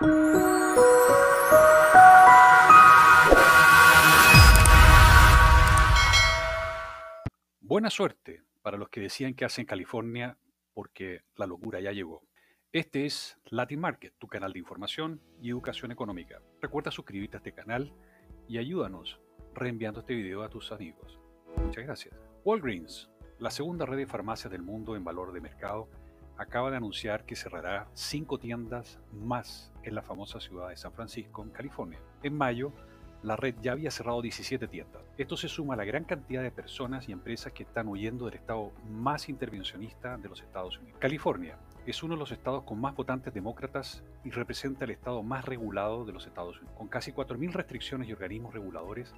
Buena suerte para los que decían que hacen California porque la locura ya llegó. Este es Latin Market, tu canal de información y educación económica. Recuerda suscribirte a este canal y ayúdanos reenviando este video a tus amigos. Muchas gracias. Walgreens, la segunda red de farmacias del mundo en valor de mercado, acaba de anunciar que cerrará cinco tiendas más en la famosa ciudad de San Francisco, en California. En mayo, la red ya había cerrado 17 tiendas. Esto se suma a la gran cantidad de personas y empresas que están huyendo del estado más intervencionista de los Estados Unidos. California es uno de los estados con más votantes demócratas y representa el estado más regulado de los Estados Unidos. Con casi 4.000 restricciones y organismos reguladores,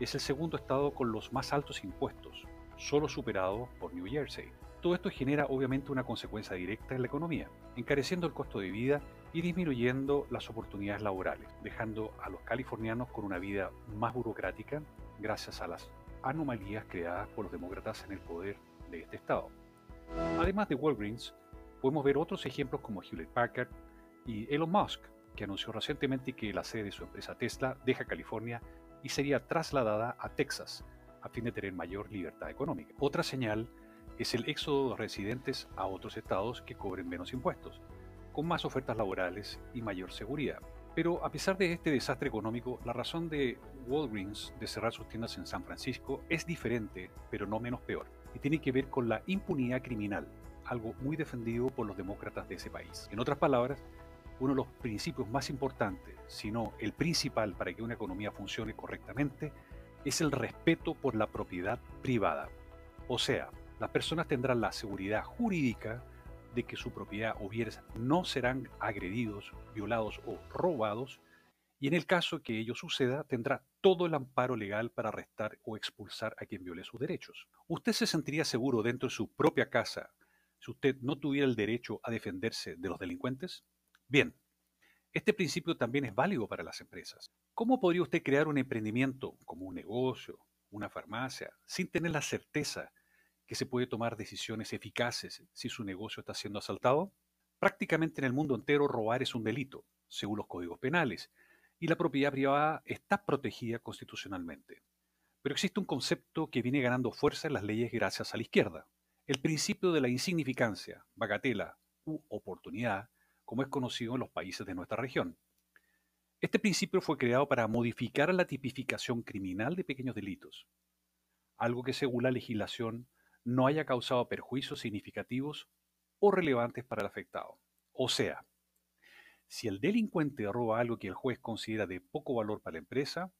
es el segundo estado con los más altos impuestos, solo superado por New Jersey. Todo esto genera obviamente una consecuencia directa en la economía, encareciendo el costo de vida y disminuyendo las oportunidades laborales, dejando a los californianos con una vida más burocrática gracias a las anomalías creadas por los demócratas en el poder de este estado. Además de Walgreens, podemos ver otros ejemplos como Hewlett Packard y Elon Musk, que anunció recientemente que la sede de su empresa Tesla deja California y sería trasladada a Texas a fin de tener mayor libertad económica. Otra señal es el éxodo de residentes a otros estados que cobren menos impuestos, con más ofertas laborales y mayor seguridad. Pero a pesar de este desastre económico, la razón de Walgreens de cerrar sus tiendas en San Francisco es diferente, pero no menos peor, y tiene que ver con la impunidad criminal, algo muy defendido por los demócratas de ese país. En otras palabras, uno de los principios más importantes, si no el principal para que una economía funcione correctamente, es el respeto por la propiedad privada. O sea, las personas tendrán la seguridad jurídica de que su propiedad o bienes no serán agredidos, violados o robados, y en el caso que ello suceda, tendrá todo el amparo legal para arrestar o expulsar a quien viole sus derechos. ¿Usted se sentiría seguro dentro de su propia casa si usted no tuviera el derecho a defenderse de los delincuentes? Bien, este principio también es válido para las empresas. ¿Cómo podría usted crear un emprendimiento como un negocio, una farmacia, sin tener la certeza que se puede tomar decisiones eficaces si su negocio está siendo asaltado? Prácticamente en el mundo entero robar es un delito, según los códigos penales, y la propiedad privada está protegida constitucionalmente. Pero existe un concepto que viene ganando fuerza en las leyes gracias a la izquierda, el principio de la insignificancia, bagatela u oportunidad, como es conocido en los países de nuestra región. Este principio fue creado para modificar la tipificación criminal de pequeños delitos, algo que según la legislación no haya causado perjuicios significativos o relevantes para el afectado. O sea, si el delincuente roba algo que el juez considera de poco valor para la empresa,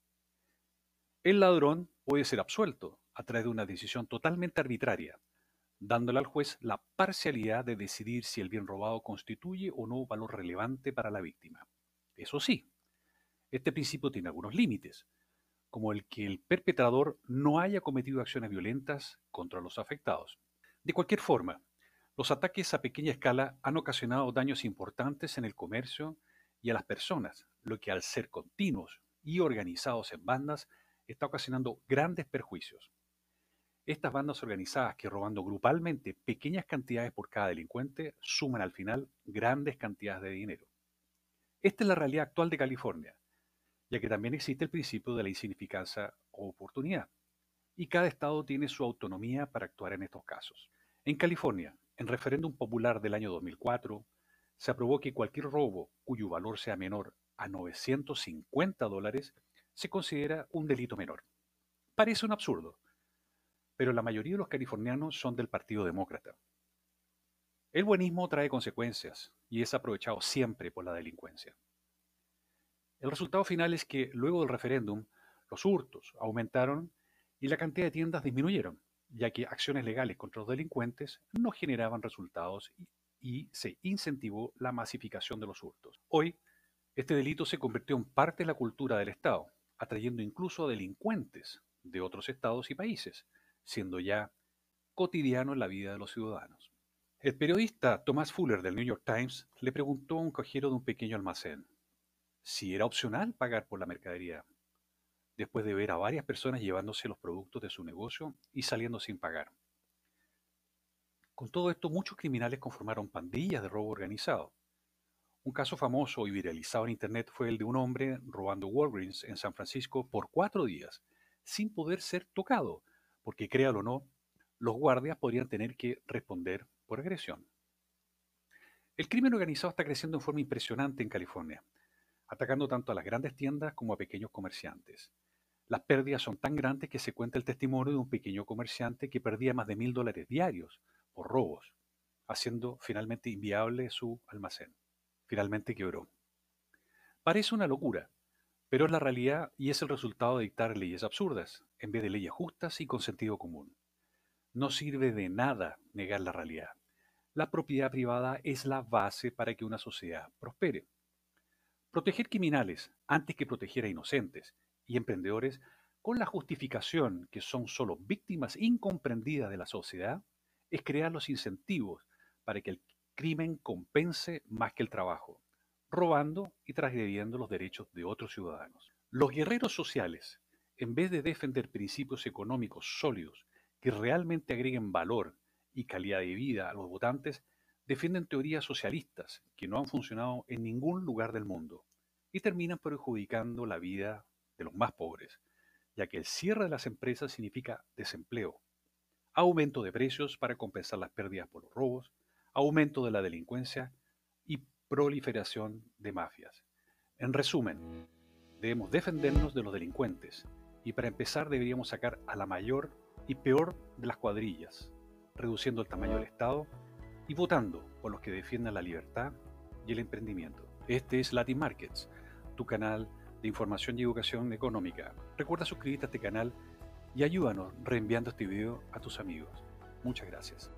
el ladrón puede ser absuelto a través de una decisión totalmente arbitraria, dándole al juez la parcialidad de decidir si el bien robado constituye o no valor relevante para la víctima. Eso sí, este principio tiene algunos límites, como el que el perpetrador no haya cometido acciones violentas contra los afectados. De cualquier forma, los ataques a pequeña escala han ocasionado daños importantes en el comercio y a las personas, lo que al ser continuos y organizados en bandas está ocasionando grandes perjuicios. Estas bandas organizadas que robando grupalmente pequeñas cantidades por cada delincuente suman al final grandes cantidades de dinero. Esta es la realidad actual de California, ya que también existe el principio de la insignificancia o oportunidad, y cada estado tiene su autonomía para actuar en estos casos. En California, en referéndum popular del año 2004, se aprobó que cualquier robo cuyo valor sea menor a 950 dólares se considera un delito menor. Parece un absurdo, pero la mayoría de los californianos son del Partido Demócrata. El buenismo trae consecuencias y es aprovechado siempre por la delincuencia. El resultado final es que luego del referéndum, los hurtos aumentaron y la cantidad de tiendas disminuyeron, ya que acciones legales contra los delincuentes no generaban resultados y, se incentivó la masificación de los hurtos. Hoy, este delito se convirtió en parte de la cultura del Estado, atrayendo incluso a delincuentes de otros estados y países, siendo ya cotidiano en la vida de los ciudadanos. El periodista Thomas Fuller del New York Times le preguntó a un cajero de un pequeño almacén si era opcional pagar por la mercadería, después de ver a varias personas llevándose los productos de su negocio y saliendo sin pagar. Con todo esto, muchos criminales conformaron pandillas de robo organizado. Un caso famoso y viralizado en Internet fue el de un hombre robando Walgreens en San Francisco por cuatro días, sin poder ser tocado, porque créalo o no, los guardias podrían tener que responder por agresión. El crimen organizado está creciendo en forma impresionante en California, atacando tanto a las grandes tiendas como a pequeños comerciantes. Las pérdidas son tan grandes que se cuenta el testimonio de un pequeño comerciante que perdía más de mil dólares diarios por robos, haciendo finalmente inviable su almacén finalmente quebró. Parece una locura, pero es la realidad y es el resultado de dictar leyes absurdas, en vez de leyes justas y con sentido común. No sirve de nada negar la realidad. La propiedad privada es la base para que una sociedad prospere. Proteger criminales antes que proteger a inocentes y emprendedores con la justificación que son solo víctimas incomprendidas de la sociedad es crear los incentivos para que el crimen compense más que el trabajo, robando y transgrediendo los derechos de otros ciudadanos. Los guerreros sociales, en vez de defender principios económicos sólidos que realmente agreguen valor y calidad de vida a los votantes, defienden teorías socialistas que no han funcionado en ningún lugar del mundo y terminan perjudicando la vida de los más pobres, ya que el cierre de las empresas significa desempleo, aumento de precios para compensar las pérdidas por los robos, aumento de la delincuencia y proliferación de mafias. En resumen, debemos defendernos de los delincuentes y para empezar deberíamos sacar a la mayor y peor de las cuadrillas, reduciendo el tamaño del Estado y votando por los que defiendan la libertad y el emprendimiento. Este es Latin Markets, tu canal de información y educación económica. Recuerda suscribirte a este canal y ayúdanos reenviando este video a tus amigos. Muchas gracias.